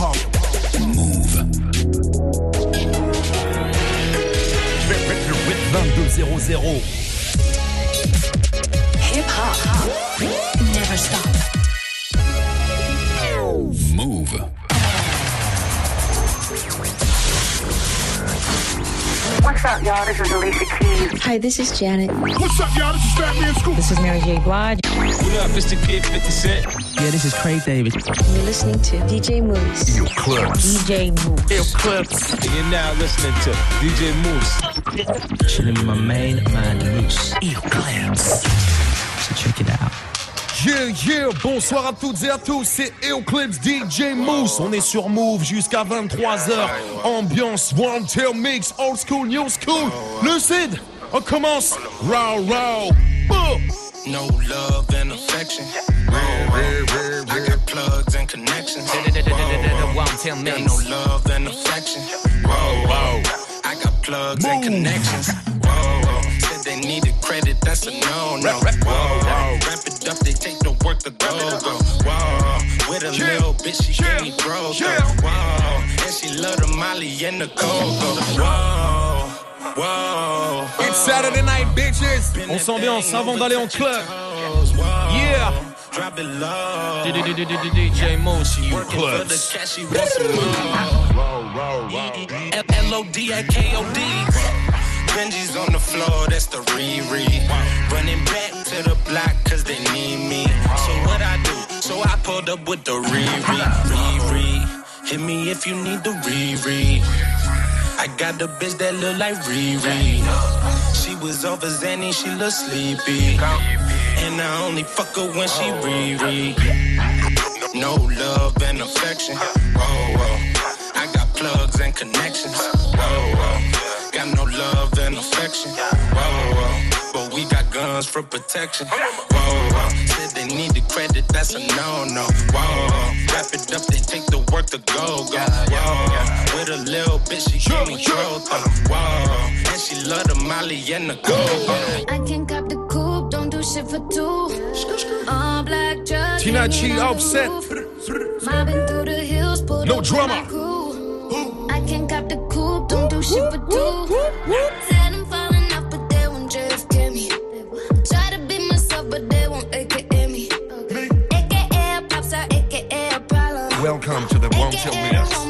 hop. Move. 2200. Up, y'all? This is Alicia Keys. Hi, this is Janet. What's up, y'all? This is Fat Man Scoop. This is Mary J. Blige. What up? It's the kid 50 Cent. Yeah, this is Craig David. You're listening to DJ Mouss. Yo Clips. DJ Mouss. Yo, Clips. And you're now listening to DJ Mouss. Chilling with my main man, Mouss. Yo Clips. So check it out. Yeah, yeah, bonsoir à toutes et à tous, c'est Eclipse DJ Moose. On est sur Move jusqu'à 23h. Ambiance, One Tail Mix, Old School, New School. Lucide, on commence. Row, row. Boom. No love and affection. I got plugs and connections. Got no love and affection. Whoa, whoa. I got plugs and connections. Whoa, whoa. They needed credit, that's a no no. Whoa, whoa. Wrap it up, they take the work to go go. Whoa, with a Yeah. little bitch, she Yeah. gave me bro. Yeah. Whoa, and she love the Molly and the go-go. Whoa, whoa. It's Saturday night, bitches. On s'ambiance avant d'aller en club. Yeah. Drop it low. DJ Mouss, you for the Clips. cash, she wants some. L-O-D-I-K-O-D. Benji's on the floor, that's the Riri. Running back to the block, cause they need me. So what I do? So I pulled up with the Riri. Riri. Hit me if you need the Riri. I got the bitch that look like Riri. She was over Zanny, she look sleepy. And I only fuck her when she Riri. No love and affection. Whoa, whoa. I got plugs and connections. Whoa, whoa. Got no love and affection. Whoa, whoa. But we got guns for protection. Whoa, whoa. Said they need the credit, that's a no no. Whoa, wrap it up, they take the work to go go. Whoa, with a little bitch, she give me throat. Whoa, and she love the Molly and the go go. I can cop the coupe, don't do shit for two. All black truck. Tina hanging Chi upset. Mobbing through the hills, pulled No up with drama. Welcome to the One Tail AKA don't Mix. hold me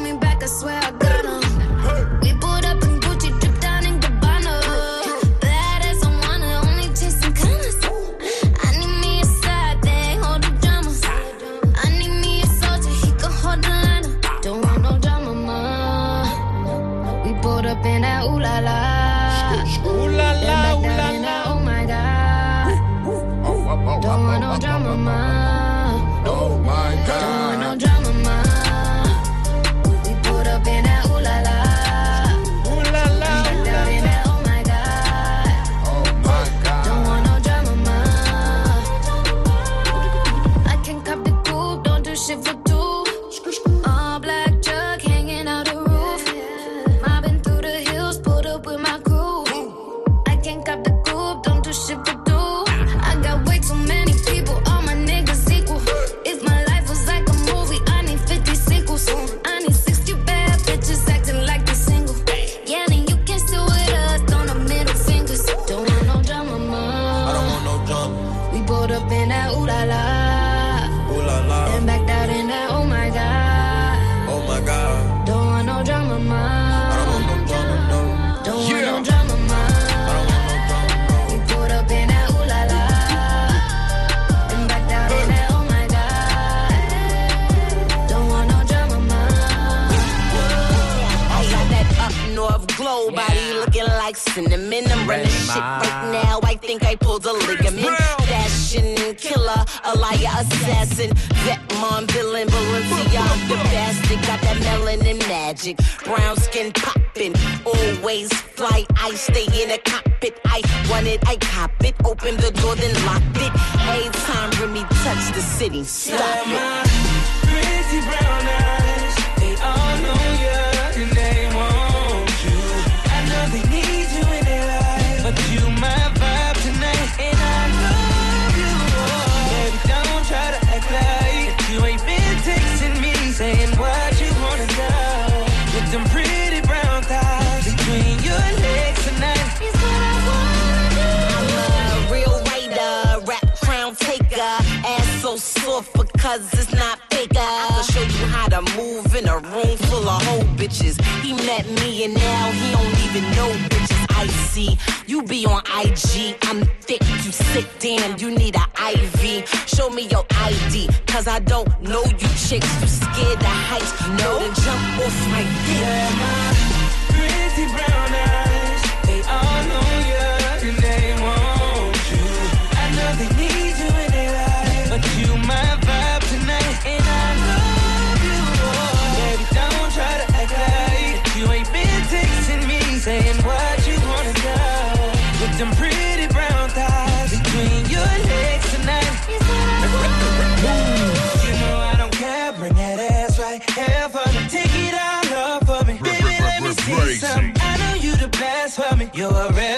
still around.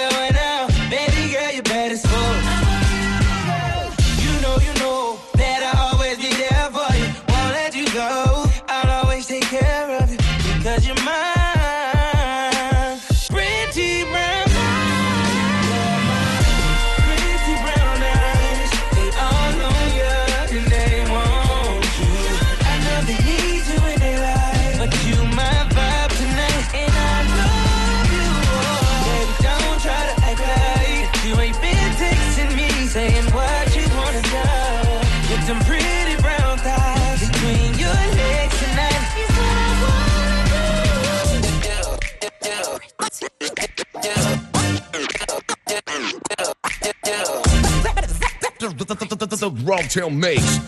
cocktail mix.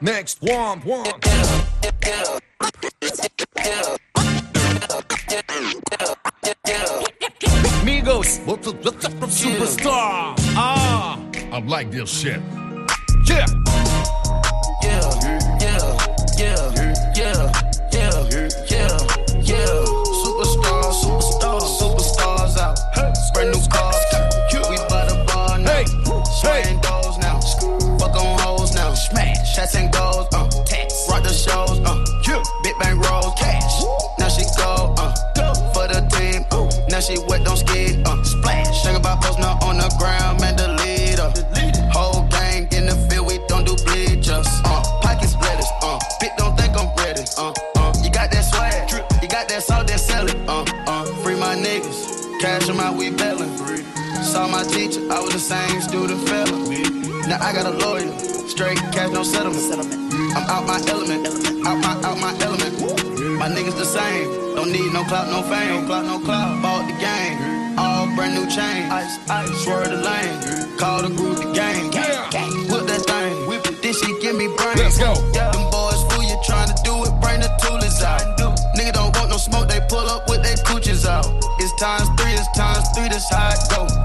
Next one, one. Migos, superstar. Ah, I like this shit. Yeah. Straight cash, no settlement. settlement. I'm out my element. element. Out my out my element. Woo. My niggas the same. Don't need no clout, no fame. No clout, no clout. Bought the game. All brand new chain. Ice, ice. Swear the lane. Call the group the gang. Yeah. Whip that thing. Whip it. This shit give me brain. Let's go. Yeah. Them boys fool you trying to do it. Bring the toolers out. Do. Nigga don't want no smoke. They pull up with their cooches out. It's times three. It's times three. That's how it go.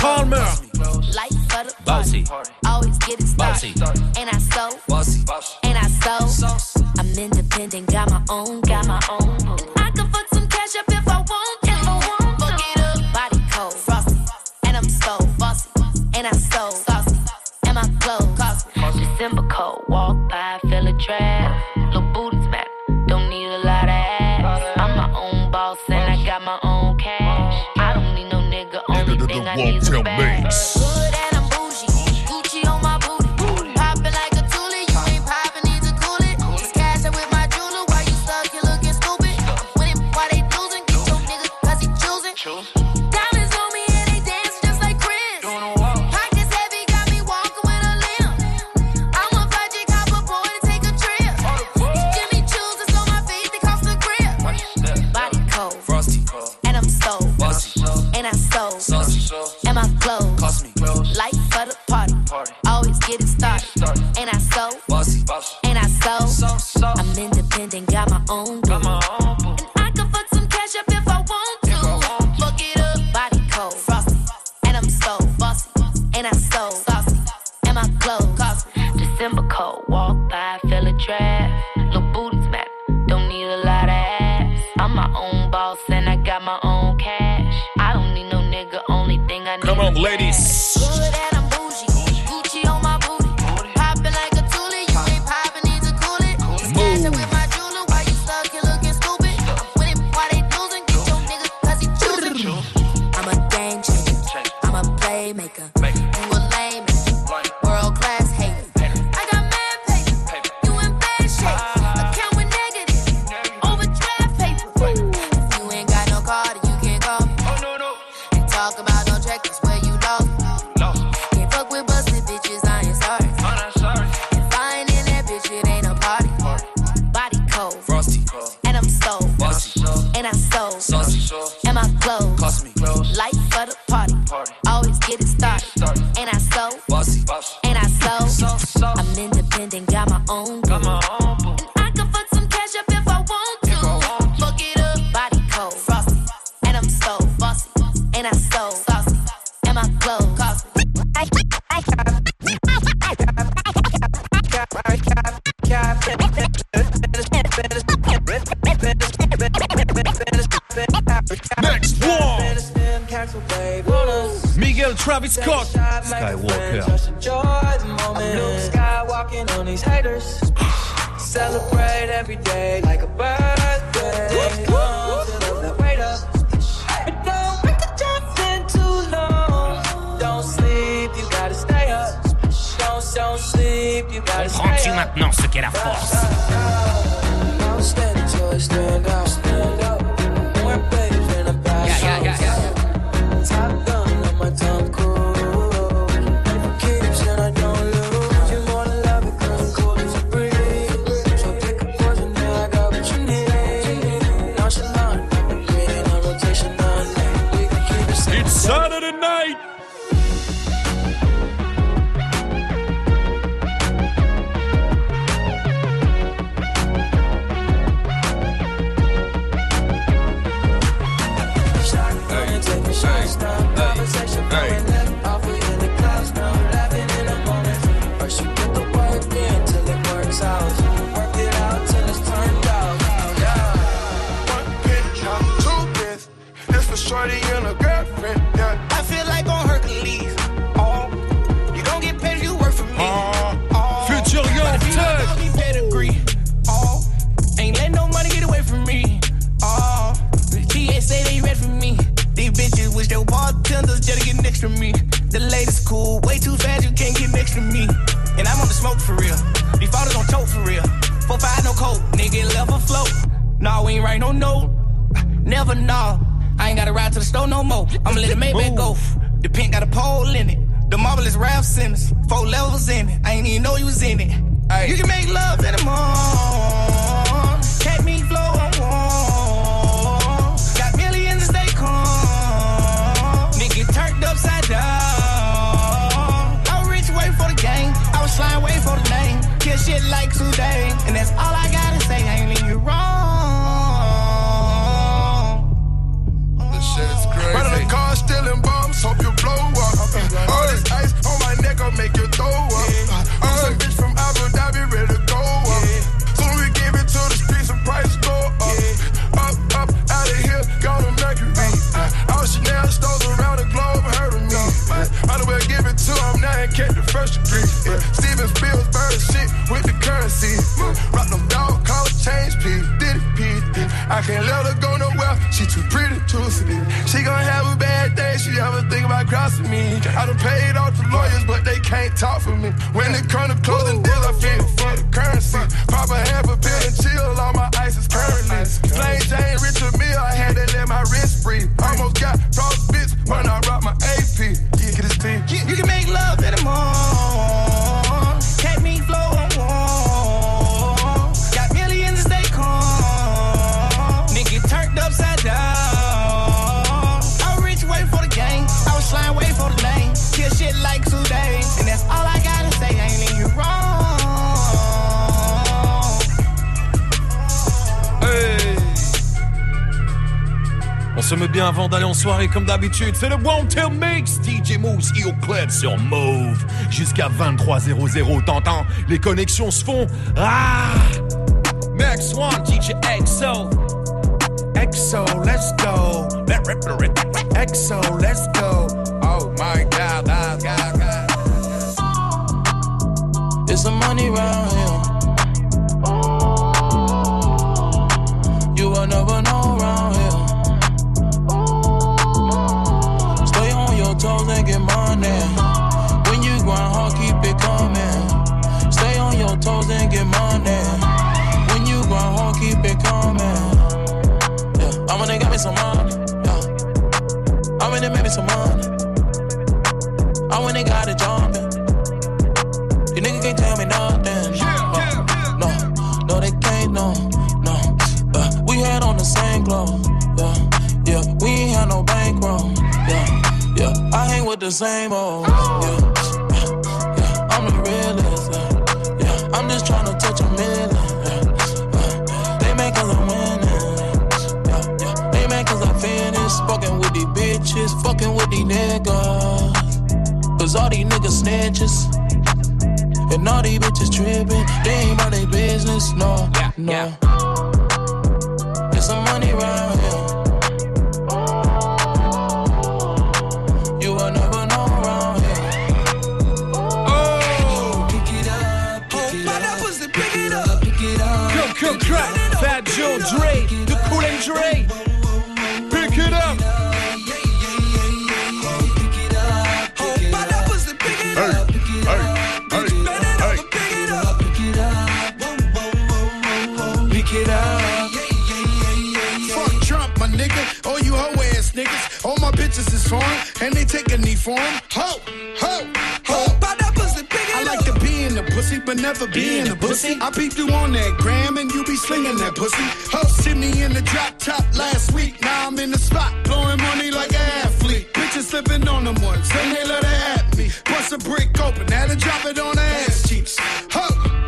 Palmer. Life for the party. Bossy. Always get it started. Bossy. And I so. Bossy. And I so. I'm independent, got my own shorty and a girlfriend. Yeah. I feel like on Hercules. Oh, you don't get paid, you work for me. Uh, oh, future young touch. pedigree. Oh, ain't let no money get away from me. Oh, the TSA they read for me. These bitches wish they were bartenders just to get next to me. The latest cool, way too fast, you can't get next to me. And I'm on the smoke for real. These fathers on choke for real. Four five no coke, nigga level float. Nah, we ain't write no note. Never know. Nah gotta ride to the store no more. I'ma let the Maybach go. The pink got a pole in it. The marble is Raf Simons. Four levels in it. I ain't even know you was in it. Right. You can make love in the morning. Cat me flow on warm. Got millions to stay calm. Nigga turned upside down. I was rich, wait for the game. I was flying, wait for the name. Kill shit like today. And that's Can't let her go nowhere. She too pretty, to seductive. She gonna have a bad day. She ever think about crossing me. I done paid off the lawyers, but they can't talk for me. When it comes to closing deals, I feel for the currency. Pop a half a pill and chill. All my ice is currently. Plain Jane, Richard me. I had to let my wrist breathe. Almost got frostbite when I rock my On se met bien avant d'aller en soirée comme d'habitude. C'est le One Tail Mix. DJ Moose au club sur Move. Jusqu'à 23h00. T'entends? Les connexions se font. Ah! Next one, DJ EXO. EXO, let's go. EXO, let's go. Oh my god, ah, god, god. It's some money round here. You will never know round here. Toes and get money. When you grind hard, keep it coming. Stay on your toes and get money. When you grind hard, keep it coming. Yeah, I'm gonna get me some money. Yeah, I'm gonna make me some money. I they got it yeah. Hang with the same old, yeah, yeah. I'm the realest, yeah, yeah. I'm just tryna touch a million, yeah, yeah. They mad cause I'm winning, yeah, yeah. They mad cause I finished fucking with these bitches, fucking with these niggas. Cause all these niggas snitches. And all these bitches tripping, they ain't about their business, no, no. Get Joe Dre, the Cool and Dre. Pick it up. Pick it up. Pick it up. Boom, boom, boom, boom, boom. Pick it up. Fuck Trump, my nigga. All you hoe ass niggas. All my bitches is foreign, and they take a knee for 'em. But never be in the pussy. I peeped you on that gram, and you be slinging that pussy. Ho, see me in the drop top last week. Now I'm in the spot, blowing money like an athlete. Bitches slipping on them ones, then they let her at me. Bust a brick open, had to drop it on the ass cheeks. Ho,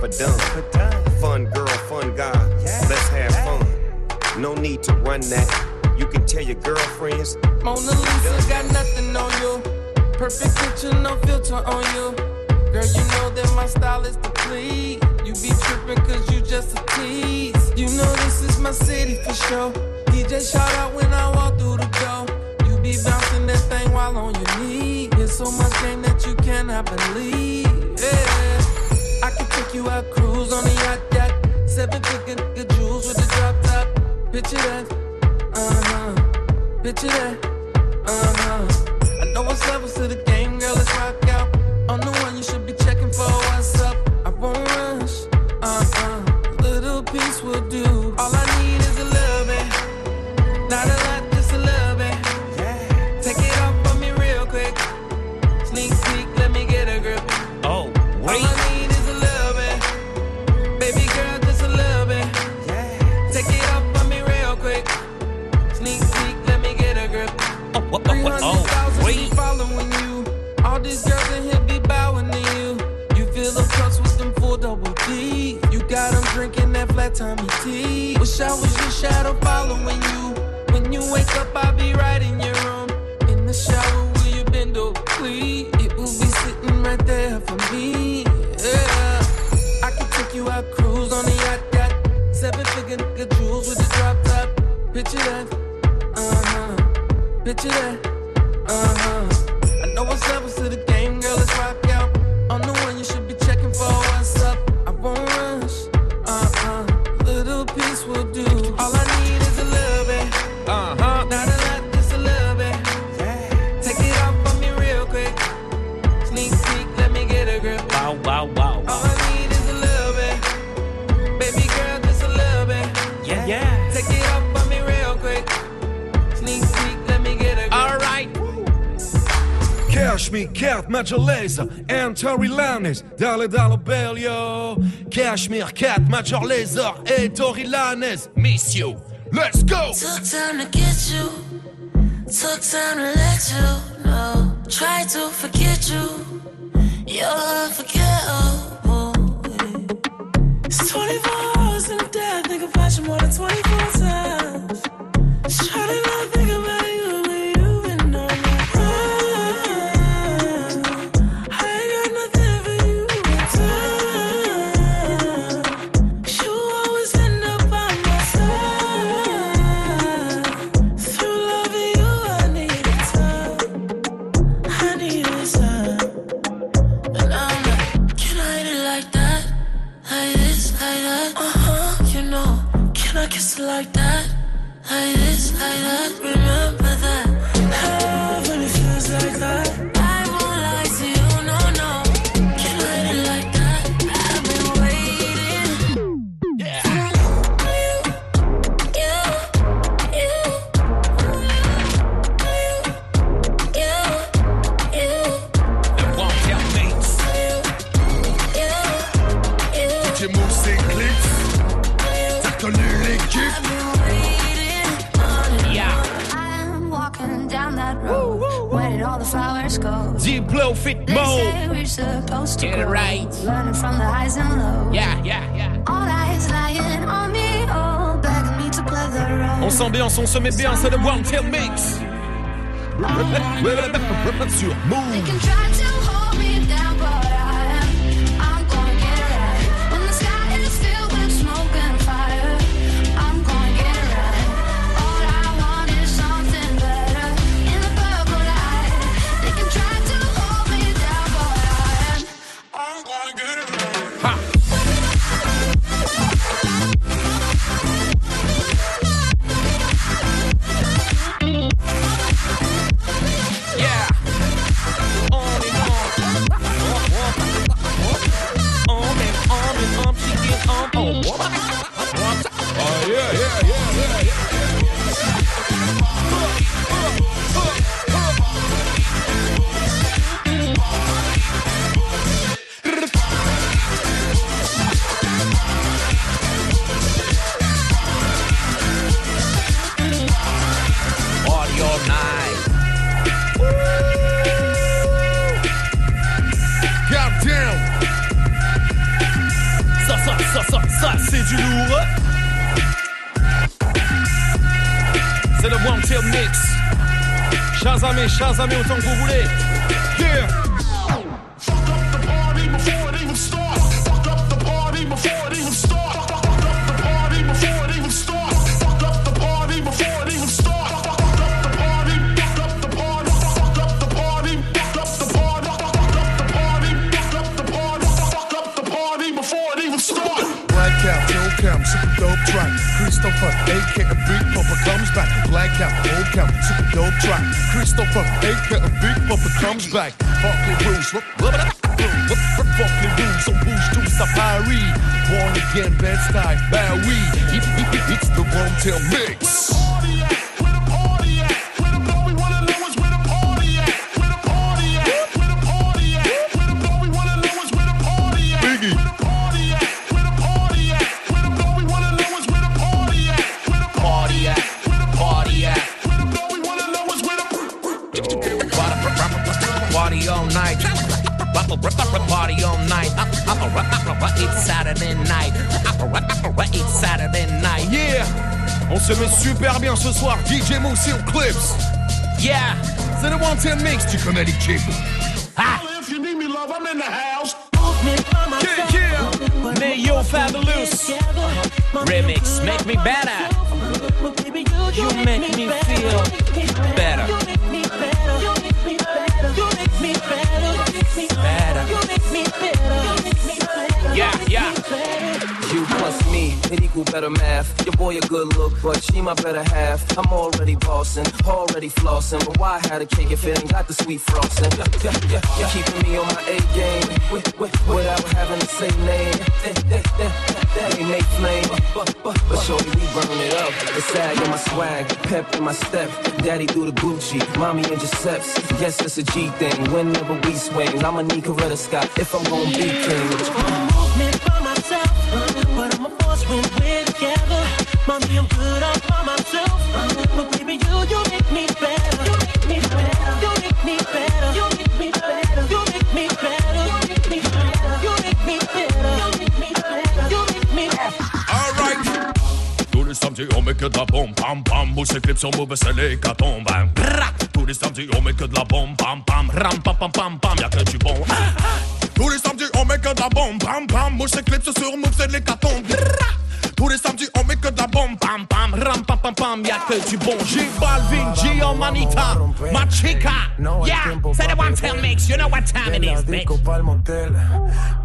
never done. Fun girl, fun guy. Let's have fun. No need to run that. You can tell your girlfriends. Mona Lisa got nothing on you. Perfect picture, no filter on you. Girl, you know that my style is to please. You be tripping cause you just a tease. You know this is my city for sure. DJ shout out when I walk through the door. You be bouncing that thing while on your knee. There's so much game that you cannot believe. You out cruise on the yacht, yacht. Seven figure jewels with the drop top. Picture that. Uh huh. Picture that. Picture that. Uh huh. Picture that. Uh huh. I know what's levels to the me, cat, Major Lazer, and Tory Lanez. Dalle bell, yo. Cashmere, cat, Major Lazer, et Tory Lanez. Miss you. Let's go! Took time to get you. Took time to let you know. Try to forget you. You're unforgettable. Oh, it's 24 hours in a day. I think about you more than 24 go? Diplo Fit They say Mo. we're supposed to Get it grow, right. Learning from the highs and lows. Yeah, yeah, yeah. All eyes lying on me, all begging me to play the role. On s'ambiance, on se met bien, c'est le One Tail Mix. Sur Move. Back. Les rules, les rules, on bouge tous à Paris. Born again, bed style, bah oui. It's the One Tail Mix. Mix, tu my better half. I'm already bossing, already flossing. But why had a cake if it ain't got the sweet frosting? Yeah, yeah, yeah, yeah. Keeping me on my A game with, with, without having to say name. Ain't make flame. But, but, but we burn it up. The sag in my swag, pep in my step. Daddy through the Gucci, mommy in Giuseppe's. Guess it's a G thing. Whenever we swing, I'ma need Coretta Scott if I'm gonna be king. movement by myself, on met que de la bombe, pam pam. Et clip sur c'est hein. Tous les samedis, on met que de la bombe, pam pam. Ram pam pam pam pam, y'a que du bon. Ah, ah. Tous les samedis, on met que de la bombe, pam pam. Et clip sur Move, c'est l'hécatombe. Tous les samedis, on met que de la bombe, pam pam. Ram pam pam pam, y'a que du bon. J Balvin, Gio Manita, ma chica. Yeah, say the one tell mix, you know what time it is, bitch. motel,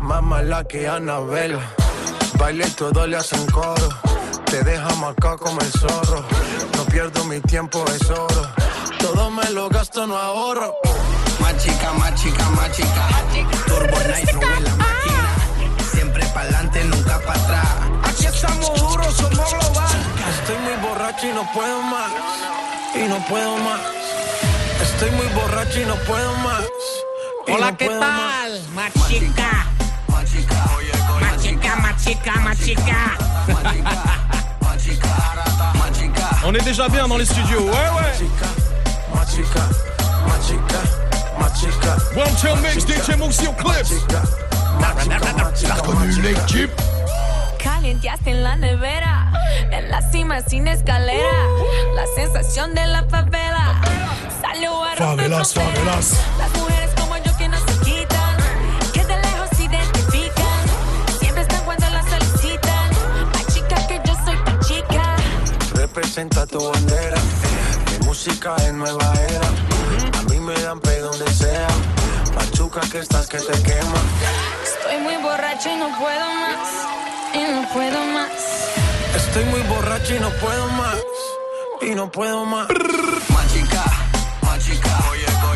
más mala que Anabel. Baile y todo le hacen coro. Te deja marcado como el zorro. No pierdo mi tiempo, es oro. Todo me lo gasto, no ahorro. Más chica, más chica, más chica. Turbo Nitro en la máquina. Siempre pa'lante, nunca para atrás. Aquí estamos duros, somos global. Estoy muy borracho y no puedo más. Y no puedo más. Estoy muy borracho y no puedo más. y Hola, no ¿qué puedo tal? Machica. Machica, machica, machica. On est déjà bien dans les studios, ouais ouais. Machica, machica, machica. One Tail Mix, DJ Moussi au clips. T'as reconnu l'équipe? Calienteaste en la nevera, en la cima sin escalera, la sensación de la favela. Salió a romper Favelas, favelas. Las mujeres como yo que no se quitan, que de lejos se identifican, siempre están cuando las solicitan. La chica que yo soy tu chica. Representa tu bandera. Mi música es nueva era. A mí me dan pe donde sea. Machuca que estás que te quema. Estoy muy borracho y no puedo más, y no puedo más. Estoy muy borracho y no puedo más. Y no puedo más. Machica, machica,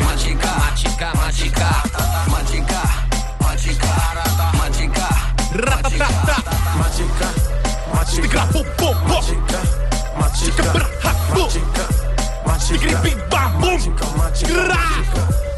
machica, machica, machica, machica, machica, machica, Ratatata. Machica, machica, Pum, pum, pum. machica, machica, machica, machica, machica, Gra. I'm a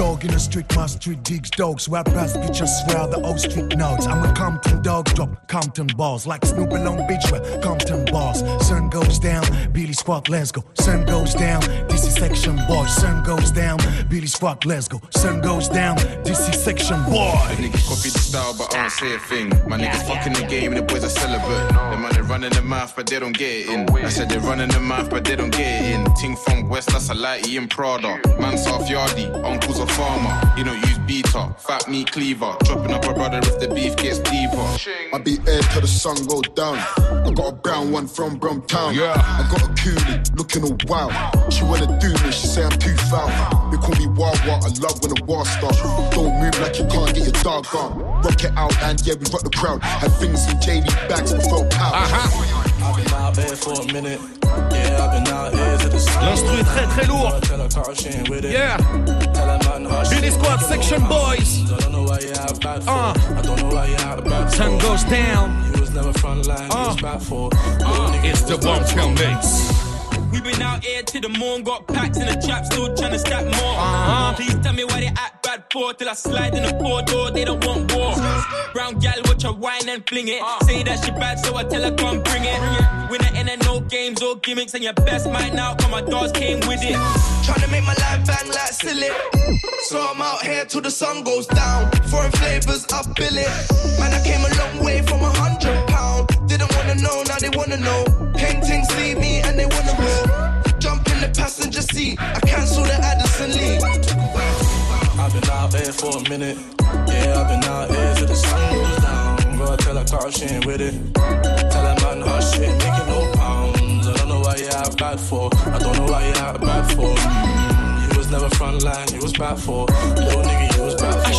dog in the street, my street digs dogs. Rap past bitch, I swear the old street notes. I'm a Compton dog, drop Compton balls. Like Snoop along beach where Compton balls. Sun goes down, Billy Squad, let's go. Sun goes down, this is section boy. Sun goes down, Billy Squad, let's go. Sun goes down, this is section boy. Niggas copy the style, but I don't say a thing. My niggas fucking the game, and the boys are celibate. The money they running the mouth, but they don't get it in. I said they running the mouth, but they don't get it in. Ting from West, that's a lighty in Prada. Man South Yardy, uncle's a farmer. He don't use beater, fat meat cleaver. Dropping up a brother if the beef gets deeper. I be air till the sun go down. I got a brown one from Brum Town. Yeah. I got a coolie looking all wild. She wanna do me, she say I'm too foul. They call me Wild Wild, I love when the war starts. Don't move like you can't get your dog on. Rock it out and yeah, we rock the crowd. Had things in JD bags before power. Been uh-huh. L'instru est très très lourd. Yeah. Billy Squad Section Boys. Uh. Sun goes down. Uh. Uh. It's the one film mix. We been out here till the moon got packed and the trap, still trying to stack more. Uh-huh. Please tell me why they act bad till I slide in the four door, they don't want war. Brown gal, watch her wine and fling it. Ah. Say that she bad, so I tell her come bring it. Winner in and no games or gimmicks, and your best might now come. My dogs came with it. Trying to make my life bang like silly. So I'm out here till the sun goes down. Foreign flavors, I bill it. Man, I came a long way from a hundred pound. Didn't wanna know, now they wanna know. Paintings see me and they wanna roll. Jump in the passenger seat. I cancel the Addison Lee. I've been out here for a minute. Yeah, I've been out here till the sun goes down. Gotta tell her car she ain't with it. Tell her man hush, she ain't making no pounds. I don't know why you have bad for. I don't know why you have bad for. Mm, you was never front line, you was bad for. Little nigga, you was bad for.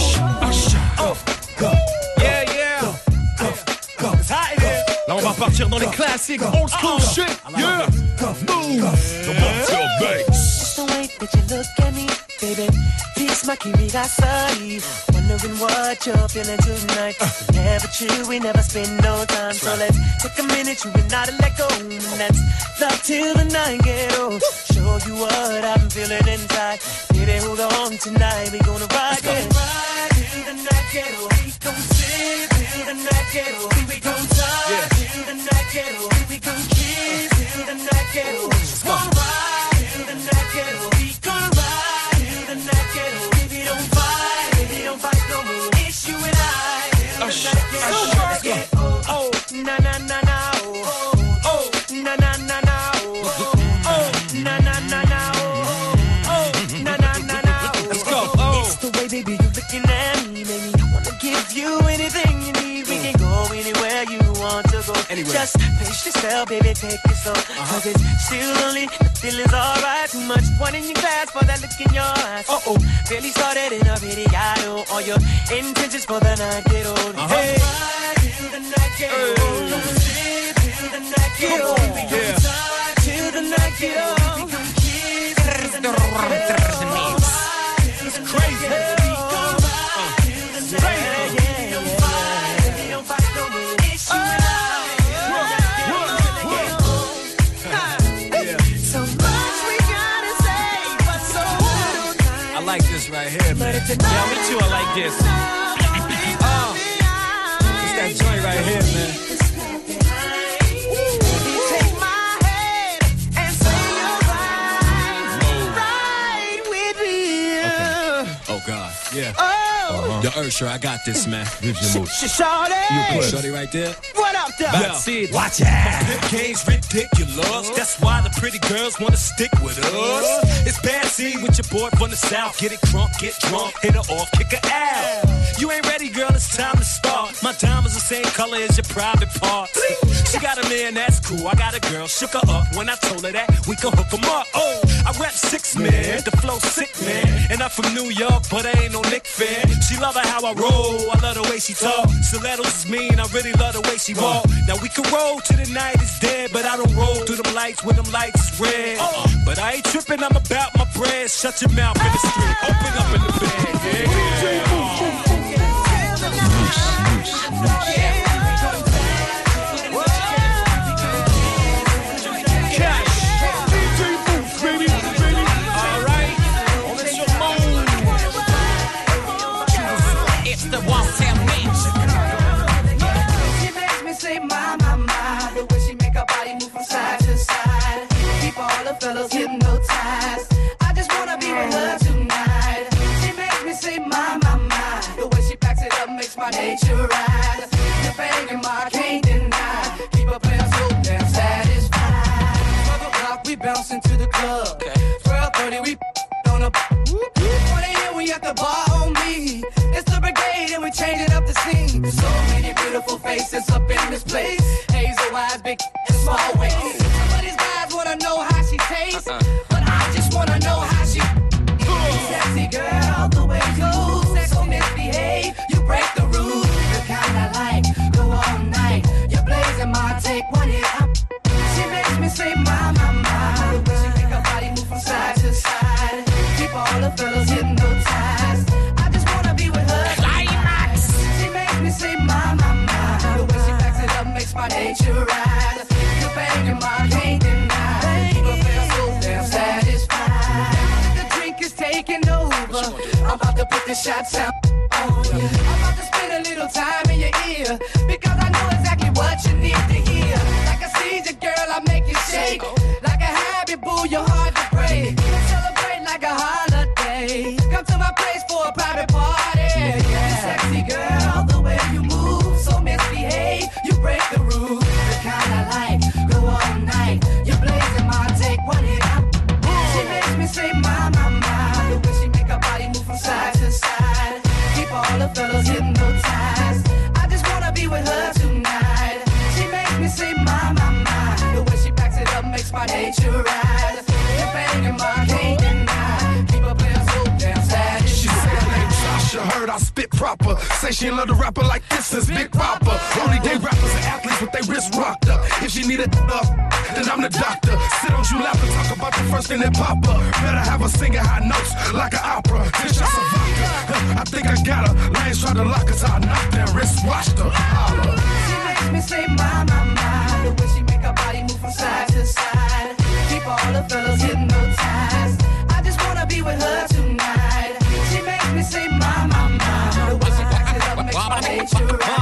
Yeah, yeah. Là, on va partir dans les classiques old school shit. Yeah. Mouv'. The Wanted Mix. It's the way that you look at me, baby. My curiosity. Wondering what you're feeling tonight. Never true, we never spend no time. So let's take a minute, you and I to let go. And that's love till the night get old. Show you what I'm feeling inside. Baby, hold on tonight. We gonna ride, yeah. Ride till the night get old. We gon' sip till the night get old. We gon' talk till the night get old. We gon' kiss till the night get old. Just want to go. Just pace yourself, baby, take it slow. Cause it's still only the feeling's alright. Too much wine in your glass for that look in your eyes. Uh oh, barely started already got know all your intentions for the night get old. Hey, till the night get old. Till the night get old. We gon' talk till the night get old. Kiss till the night get old. Man. Yeah, me too. I like this. Yo, Usher, I got this, man. Shawty. You Shorty right there. What up, though? That's it. Watch out. Pimp game's ridiculous. That's why the pretty girls wanna stick with us. It's bad seed with your boy from the south. Get it crunk, get drunk, hit her off, kick her out. You ain't ready, girl. It's time to start. My diamonds the same color as your private parts. She got a man, that's cool. I got a girl, shook her up when I told her that we could hook 'em up. Oh, I rap six man, the flow sick man, and I'm from New York, but I ain't no Knick fan. She love it how I roll, I love the way she talk. Stilettos is mean, I really love the way she walk. Now we can roll till the night is dead, but I don't roll through them lights when them lights is red. But I ain't tripping, I'm about my bread. Shut your mouth in the street, open up in the bed. Yeah. It's it up makes my nature rise. You're banging my can't deny. Keep her so damn sad. She said her name Sasha, heard I spit proper. Say she love the rapper like this is Big Papa. Only day rappers and athletes with their wrists rocked up. If she need a up, then I'm the doctor. Sit on you laugh to talk about the first thing that pop up. Better have a singing high notes like an opera. Ten shots of vodka. I think I got her. Lanes try to lock us out, knock that wrist, watch her. Holla. She makes me say my, my, my. The way she make her body move from side to side. All the fellas hypnotized. I just wanna be with her tonight. She makes me say my. The up.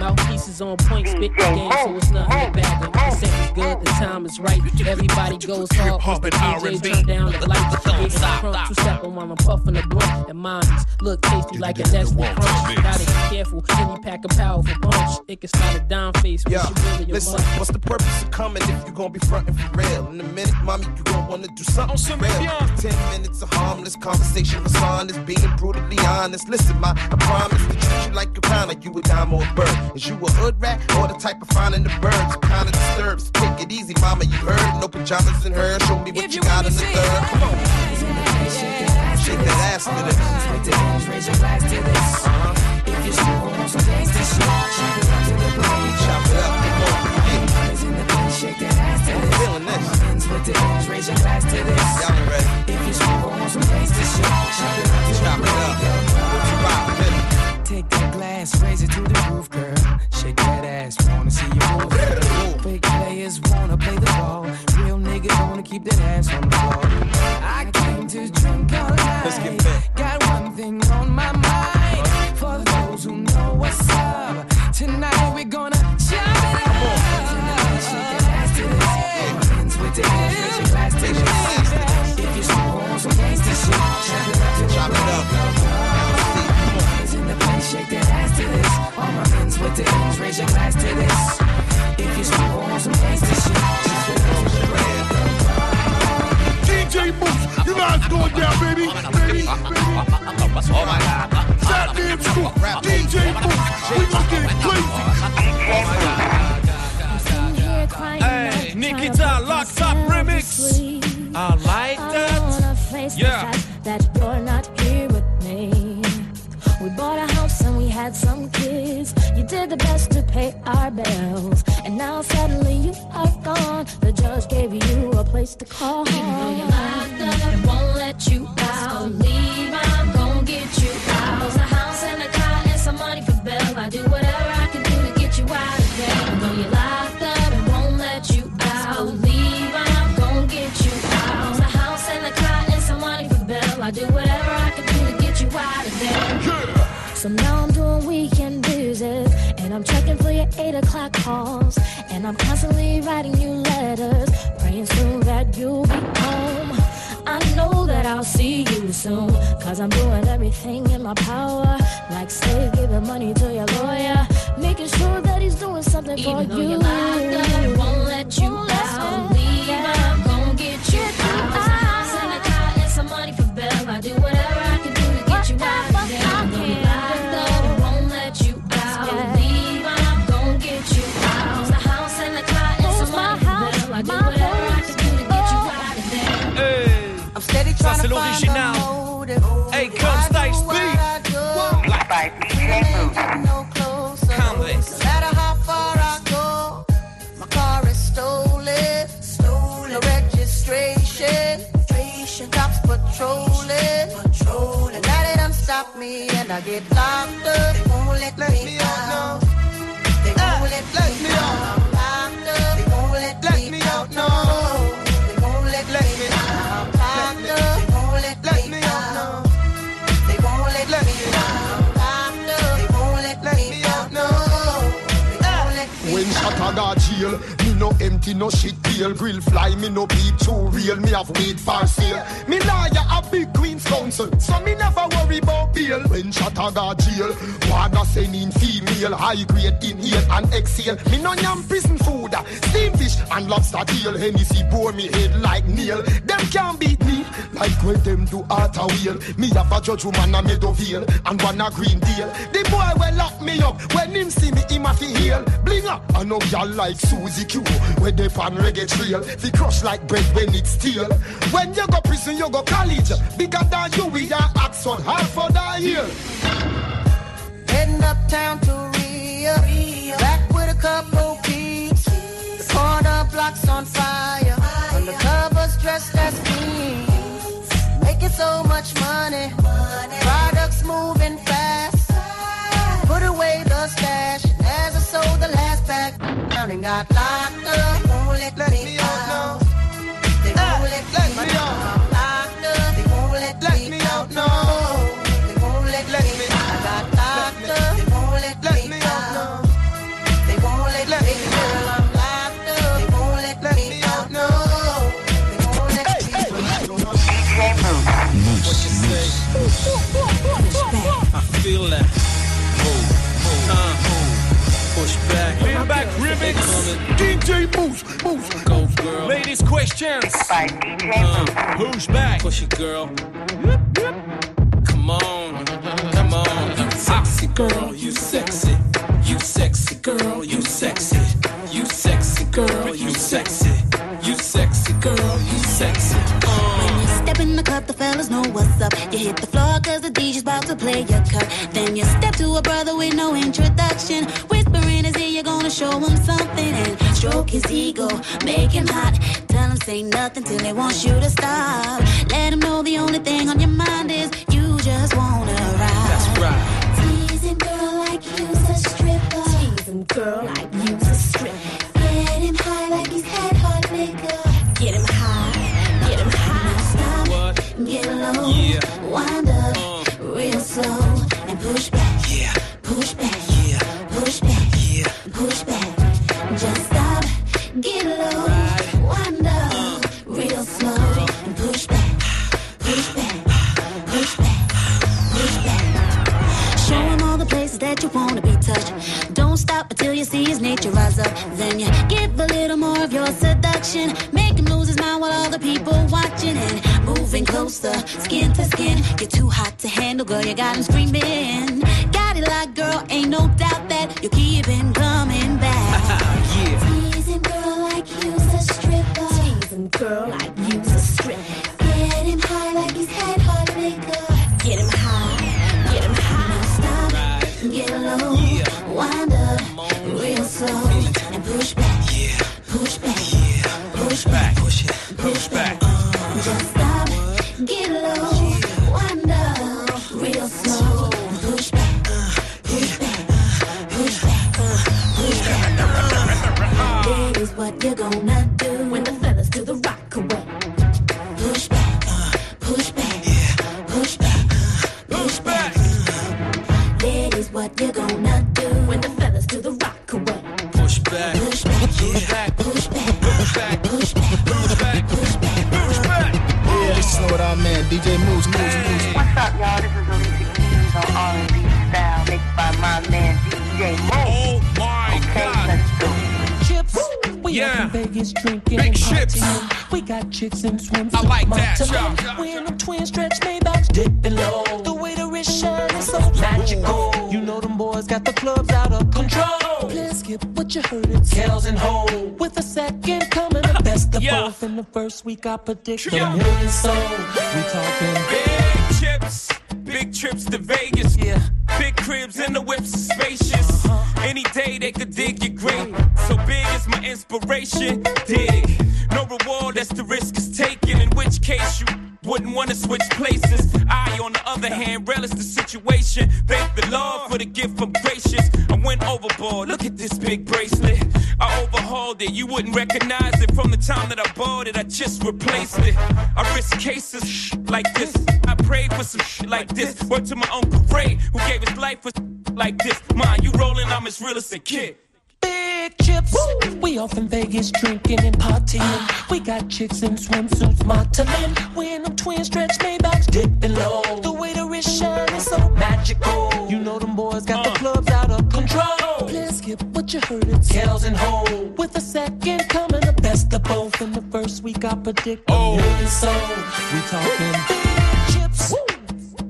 Swagger. Mouthpieces on point, spit the game, so it's nothing to bag 'em. The set is good, the time is right. Everybody goes hard. Cause the DJ turn down the lights. Creating a crunk, two stepping while I'm puffing the blunt. And mine look tasty like a Destiny crunch. Gotta be careful when you pack a powerful punch. It can start a down face. Yeah, you really listen, want. what's the purpose of coming if you gon' be frontin' for real? In a minute, mommy, you gon' wanna do something for real. Ten minutes of harmless conversation was honest, being brutally honest. Listen, ma, I promise to treat you like a pound, like you a dime or a bird. Is you a hood rat or the type of finding the birds? Kinda disturbed, so take it easy, mama, you heard. No pajamas in her, show me what you, got in the third. Come on. Shake that ass to this. Raise your glass to this. If you smoke on some gangsta shit, chop it up to the brain. Chop it up, come on. Mamas in the place, shake that ass to this. Feeling this. Ends with the ends, raise your glass to this. Y'all ready. If you smoke on some gangsta shit, chop it up to Chop it up. Take that glass, raise it to the roof, girl. Shake that ass, wanna see you move. Fake players wanna play the ball. Real niggas wanna keep that ass on the. I came to drink all night. Let's get fit. Got one thing on my mind. For those who know what's up, tonight we're gonna chop it up. Shake that ass to this. Ends with the raise your glass to this. Shake that ass to this. All my men's with the ends, raise your glass to this. If you smoke on some gangsta shit, chop it up to the DJ Mouss, you know how it's going down, baby. Baby, baby. Oh my god. Fatman Scoop. DJ Mouss, we gon' get it crazy. Hey, Nikita Locked Up Remix. I like that. Yeah. Did the best to pay our bills. And now suddenly you are gone. The judge gave you a place to call home. Even though locked up won't let you calls, and I'm constantly writing you letters, praying soon that you'll be home. I know that I'll see you soon, cause I'm doing everything in my power, like say giving money to your lawyer, making sure that he's doing something for though you. you're locked up and won't let you out. Leave, I'm gonna get you out. Go, my car is stolen. Stolen. No registration. Cops patrolling. Patrolling. Now they done stop me and I get locked up. They won't let, me out. They won't let, me me no empty, no shit deal. Grill fly, me no beat too real. Me have weed for sale. Me lawyer a big Queen's Counsel, so me never worry about bail. When a got jail, send in female, high grade inhale and exhale. Me no yam prison food, uh, steam fish and lobster tail. Hennessy bore me head like nail. Them can't beat me like when them do art a wheel. Me have a judge woman a Meadowvale and one a Green Deal. The boy will lock me up when him see me him a fi heal. Bling up, I know y'all like Susie Q. Where they find reggae trail, The crush like bread when it's steel. When you go prison, you go college. Bigger than you, we are acts on half of the year. Heading uptown to Rio, Rio. back with a couple peeps. The corner blocks on fire, fire. undercover's dressed as thieves. Making so much money, money. products moving fast and got locked up. They won't let, me out. They Questions. Uh, Push back. Push it, girl. Come on, come on. You sexy girl, you sexy. You sexy girl, you sexy. You sexy girl, you sexy. You sexy girl, you sexy. When you step in the club, the fellas know what's up. You hit the floor cause the DJ's about to play your cut. Then you step to a brother with no introduction. Show him something. And stroke his ego, make him hot. Tell him say nothing till he wants you to stop. Let him know the only thing on your mind is you just wanna ride. That's right. Teasing girl like you's a stripper. Teasing girl like that you wanna be touched. Don't stop until you see his nature rise up. Then you give a little more of your seduction. Make him lose his mind while all the people watching and moving closer, skin to skin. You're too hot to handle, girl. You got him screaming. Here's what week, I predict a million sold. We talking went overboard. Look at this big bracelet. I overhauled it. You wouldn't recognize it from the time that I bought it. I just replaced it. I risk cases like this. I prayed for some shit like this. Word to my uncle Ray, who gave his life for like this. Mine, you rolling, I'm as real as a kid. Big chips. We off in Vegas drinking and partying. We got chicks in swimsuits modeling. In them twin stretch Maybachs dipping low. The way the wrist shine is so magical. You know them boys got the uh. clubs out what you heard it. Tails and hold. With a second coming, the best of both. In the first week, I predict Oh. sold. We talking chips.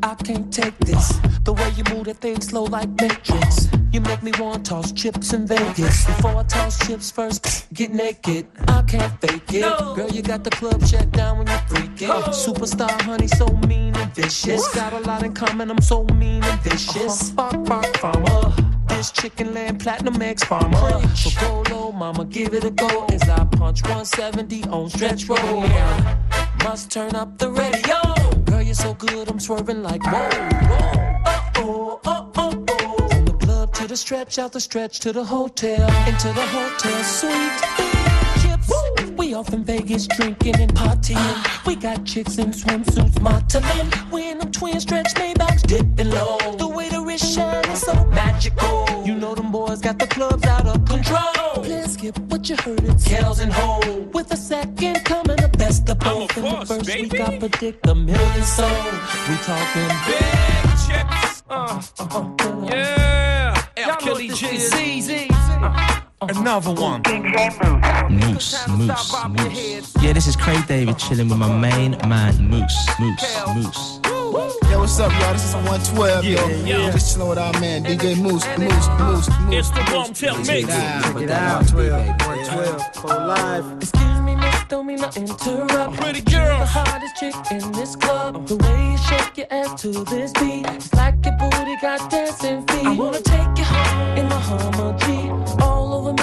I can't take this. The way you move that thing slow like Matrix. You make me want to toss chips in Vegas. Before I toss chips first, get naked. I can't fake it. Girl, you got the club shut down when you're freaking. Oh. Superstar honey, so mean and vicious. Got a lot in common, I'm so mean and vicious. Uh-huh. Bark, farmer. This chicken land platinum X farmer. So go low, mama, give it a go. As I punch 170 on stretch roll. Must turn up the radio. Girl, you're so good, I'm swerving like whoa, whoa. Uh oh, oh. From the club to the stretch, out the stretch to the hotel, into the hotel suite. Chips, we off in Vegas drinking and partying. We got chicks in swimsuits, modeling. We in them twin stretch Maybachs, dipping low. The way the wrist shine is so magical. You know them boys got the clubs out of control. Please skip what you heard, it's Kells and Hov. With a second coming, the best of both. In the first week, I predict a million sold. We talking big chips. Uh, uh, yeah. L. Kelly Jay-Z Another one. Mouss, Mouss, Mouss. Yeah, this is Craig David chilling with my main man, Mouss, Mouss, Mouss. Yo, what's up, y'all? This is 112, yo. yeah. Just chilling with our man, DJ Mouss, Mouss, Mouss, Mouss. It's the Bomb Tell Mix. Check it out. 112, 112, go live. Excuse me, miss, don't mean to interrupt. Pretty girl. The hottest chick in this club. The way you shake your ass to this beat. It's like your booty got dancing feet. I wanna take you home in my Hummer G.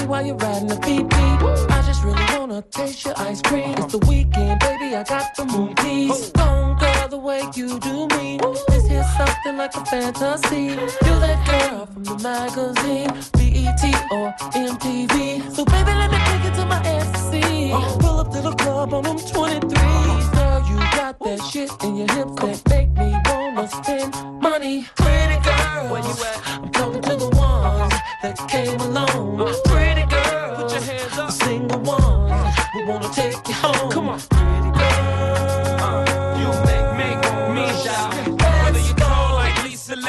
While you're riding the beat beat. I just really wanna taste your ice cream. It's the weekend, baby, I got the movies. Don't girl the way you do me. This here's something like a fantasy. You're that girl from the magazine, BET or MTV. So baby, let me take it to my ecstasy. Pull up to the club on them 23s. Girl, you got that shit in your hips that make me wanna spend money. Pretty girl, where you at? I'm talking to the that came along. Pretty girl, put your hands up. The single ones we wanna take you home. Come on, pretty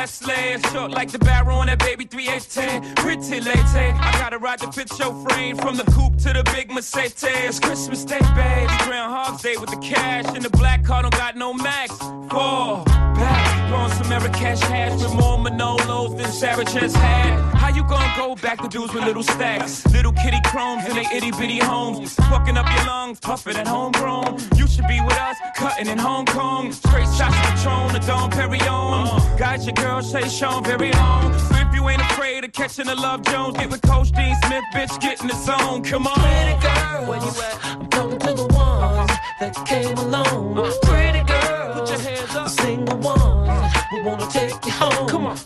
Leslie, short like the barrel on that baby 3810. Pretty lady, I gotta ride the fit your frame from the coupe to the big Mercedes. Christmas Day, babe, Groundhog's Day with the cash and the black car don't got no max. Fall back, throwing some Marrakesh hash with more Manolos than Sarah just had. How you gonna go back to dudes with little stacks? Little kitty chromes in they itty bitty homes, fucking up your lungs, puffing at homegrown. You should be with us, cutting in Hong Kong. Straight shots Patron, the Dom Perignon. Got your girl Sean very. If you ain't afraid of catching the Love Jones, get with Coach Dean Smith, bitch, get in the zone. Come on. Pretty girl, where you at? I'm talking to the ones that came along. Pretty girl, put your hands up. Single ones who wanna take you home. Come on,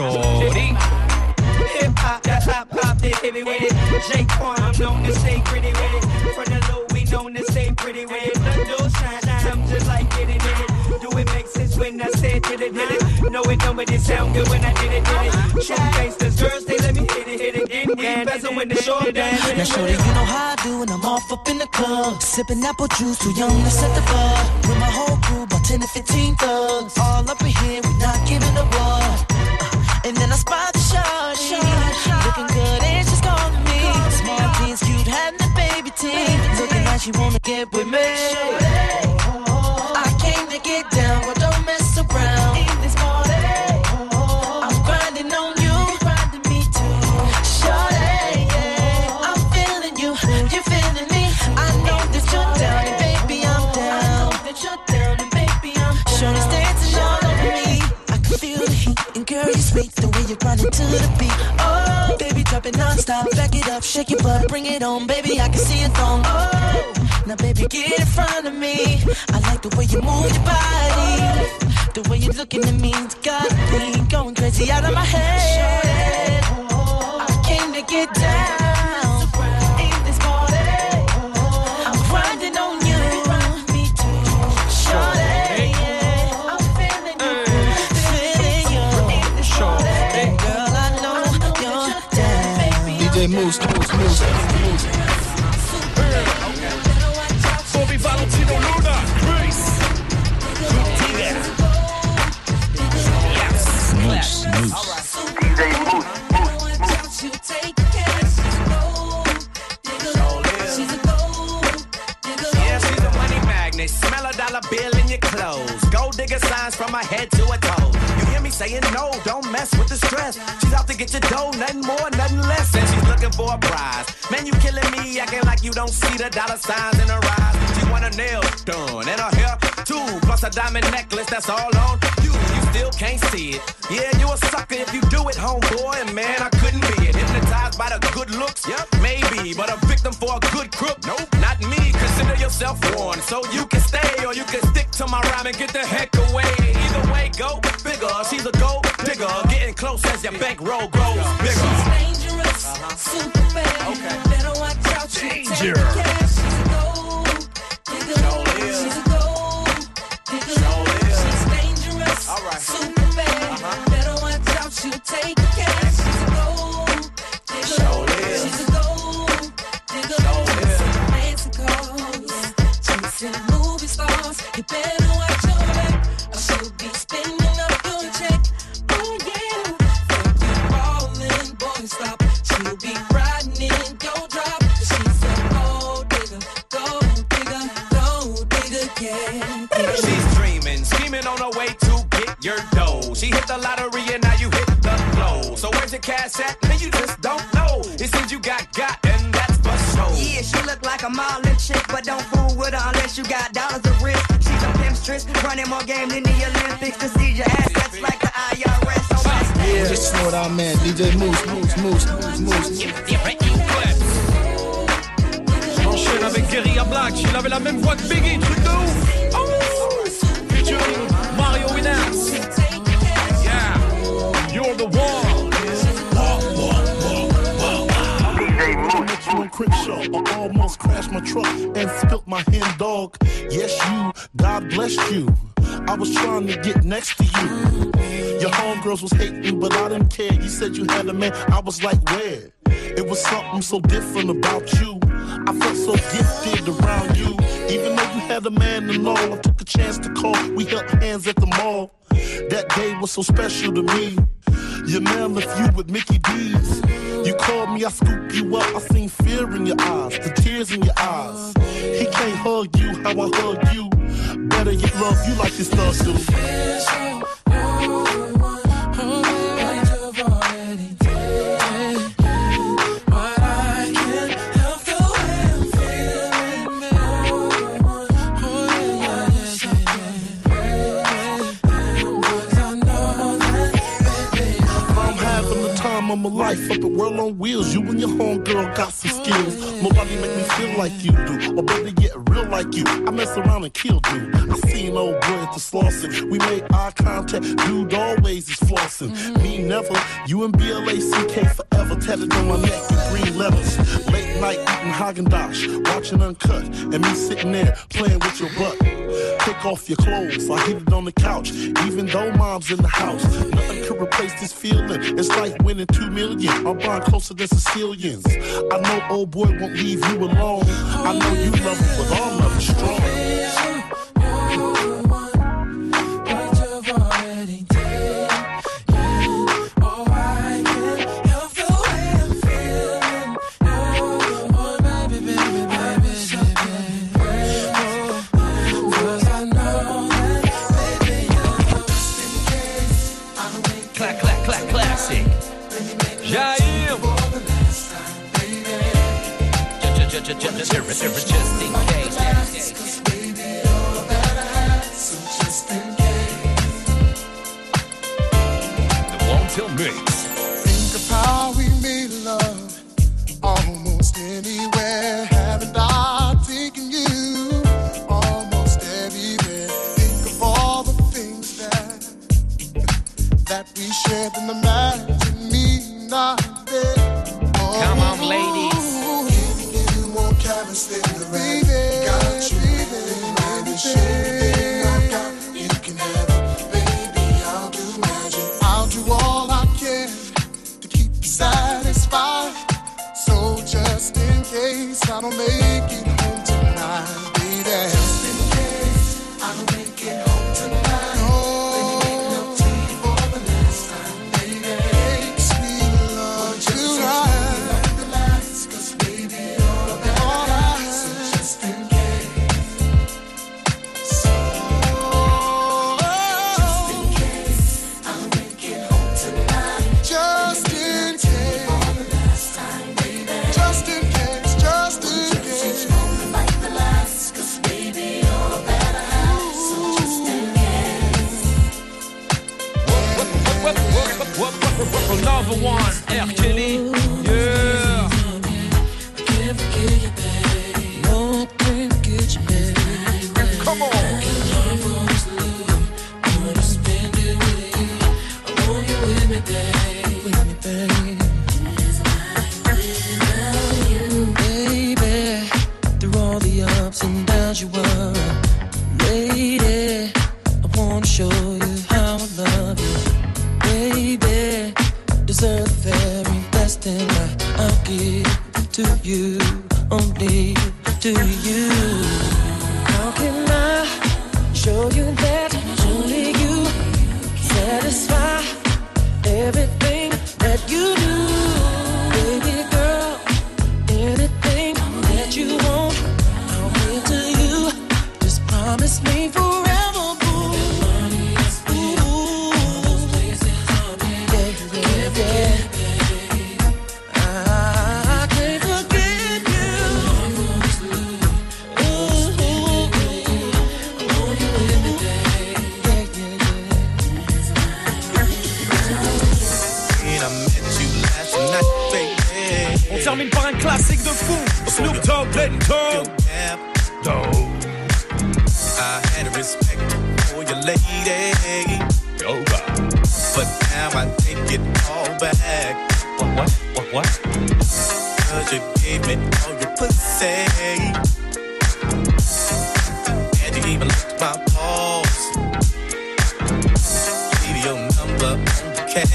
Shorty. Hip hop, that hop hop, they heavy with it. J-Quan, I'm known to stay pretty with it. From the low, we known to stay pretty with it. The door shine, I'm just like getting in it. Do it make sense when I say it, did it, did it? No, it don't, but it sound good when I did it, did it. True gangsters, girls, they let me hit it, hit it again. We bezel when the show down. Now, shorty, you know how I do when I'm off up in the club. Sipping apple juice, too young to set the bar. With my whole crew, about 10 to 15 thugs. All up in here, we not giving a what. And then I spot the shawty. Looking good, and she's calling me. Small jeans, cute, having the baby teeth. Looking like she wanna get with me. You're grinding to the beat. Oh, baby, drop it non-stop. Back it up, shake your butt, bring it on, baby. I can see it thong. Oh, now baby, get in front of me. I like the way you move your body. The way you're looking at me, it's got me going crazy out of my head. I came to get down down. DJ Mouss, Mouss, Mouss, Mouss. Bobby Valentino Luna. Grace. Mouss, Mouss. Yeah, she's a money magnet. Smell a dollar bill in your clothes. Gold digger signs from my head to her toes. You hear me me saying no, don't mess with the stress. She's out to get your dough, nothing more, nothing less. And she's looking for a prize. Man, you killing me, acting like you don't see the dollar signs in her eyes. She want her nails done and her hair too, plus a diamond necklace that's all on you. You still can't see it. Yeah, you a sucker if you do it, homeboy. And man, I couldn't be it. Hypnotized by the good looks, yep, maybe, but a victim for a good crook. Nope, not me. Consider yourself warned, so you can stay or you can stick to my rhyme and get the heck away. Either way, go bigger. She's a gold digger, getting close as your bankroll grows bigger. Super bad. Better watch out, Danger. Cash at? Man, you just don't know. It seems you got got, and that's for sure. Yeah, she look like a modeling chick, but don't fool with her unless you got dollars to risk. She's a pimpstress, running more game than the Olympics to see your assets like the IRS. So that's that. Yeah, just know what I meant. DJ Mouss, Mouss, Mouss, Mouss, Mouss. J'enchaîne avec Guerilla Black, il avait la même voix que Biggie, truc de ouf. Oh. I almost crashed my truck and spilt my hen dog. Yes, you. God blessed you. I was trying to get next to you. Your homegirls was hating, but I didn't care. You said you had a man. I was like, where? It was something so different about you. I felt so gifted around you. Even though you had a man and all, I took a chance to call. We held hands at the mall. That day was so special to me. Your man left you with Mickey D's. You called me, I scooped you up. I seen fear in your eyes, the tears in your eyes. He can't hug you how I hug you. Better yet, love you like this thug do. The my life up at World on Wheels. You and your homegirl got some skills. Nobody make me feel like you do, or better yet, real like you. I mess around and kill dude. I seen old boy at the Slauson. We made eye contact, dude always is flossing. Me never, you and BLACK forever tatted on my neck with green letters. Late night eating Haagen Dazs, watching Uncut, and me sitting there playing with your butt. Take off your clothes, I hit it on the couch, even though mom's in the house. Nothing could replace this feeling. It's like winning two million. I'm buying closer than Sicilians. I know old boy won't leave you alone. I know you love him, but our love is strong. Just in case.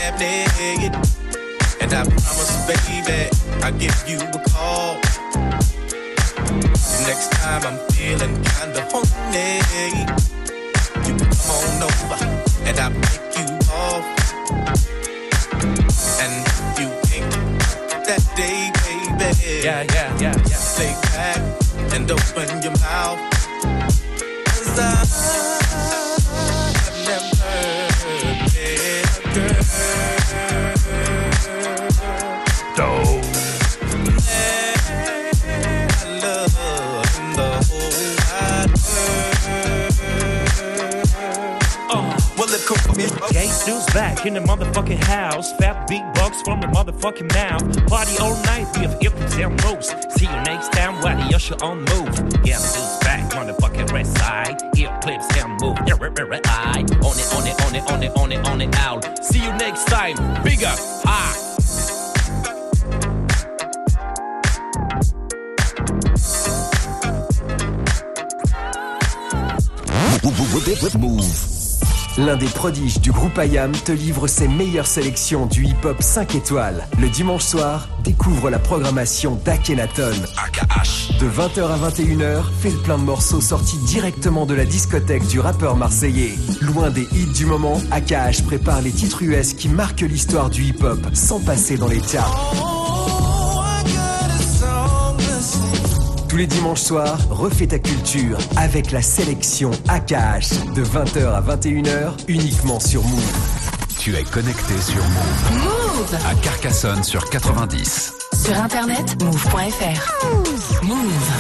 Cabinet. And I promise, baby, I'll give you a call. Next time I'm feeling kinda horny, you can come on over and I'll make you off. And if you think that day, baby, Yeah, yeah, yeah, yeah. Lay back and open your mouth. 'Cause I've Dudes back in the motherfucking house. Fat big bucks from the motherfucking mouth. Party all night, we have earplugs and moves. See you next time while the usher on move. Yeah, dudes back, on the motherfucking red side. Ear clips and move. Right, right, right, eye. On it, on it, on it, on it, on it, on it out. See you next time. Bigger. Ah. Mouv'. L'un des prodiges du groupe IAM te livre ses meilleures sélections du hip-hop 5 étoiles. Le dimanche soir, découvre la programmation d'Akhenaton. De 20h à 21h, fais le plein de morceaux sortis directement de la discothèque du rappeur marseillais. Loin des hits du moment, AKH prépare les titres US qui marquent l'histoire du hip-hop sans passer dans les charts. Tous les dimanches soirs, refais ta culture avec la sélection AKH de 20h à 21h uniquement sur Move. Tu es connecté sur Move. Move À Carcassonne sur 90. Sur internet, move.fr. Move.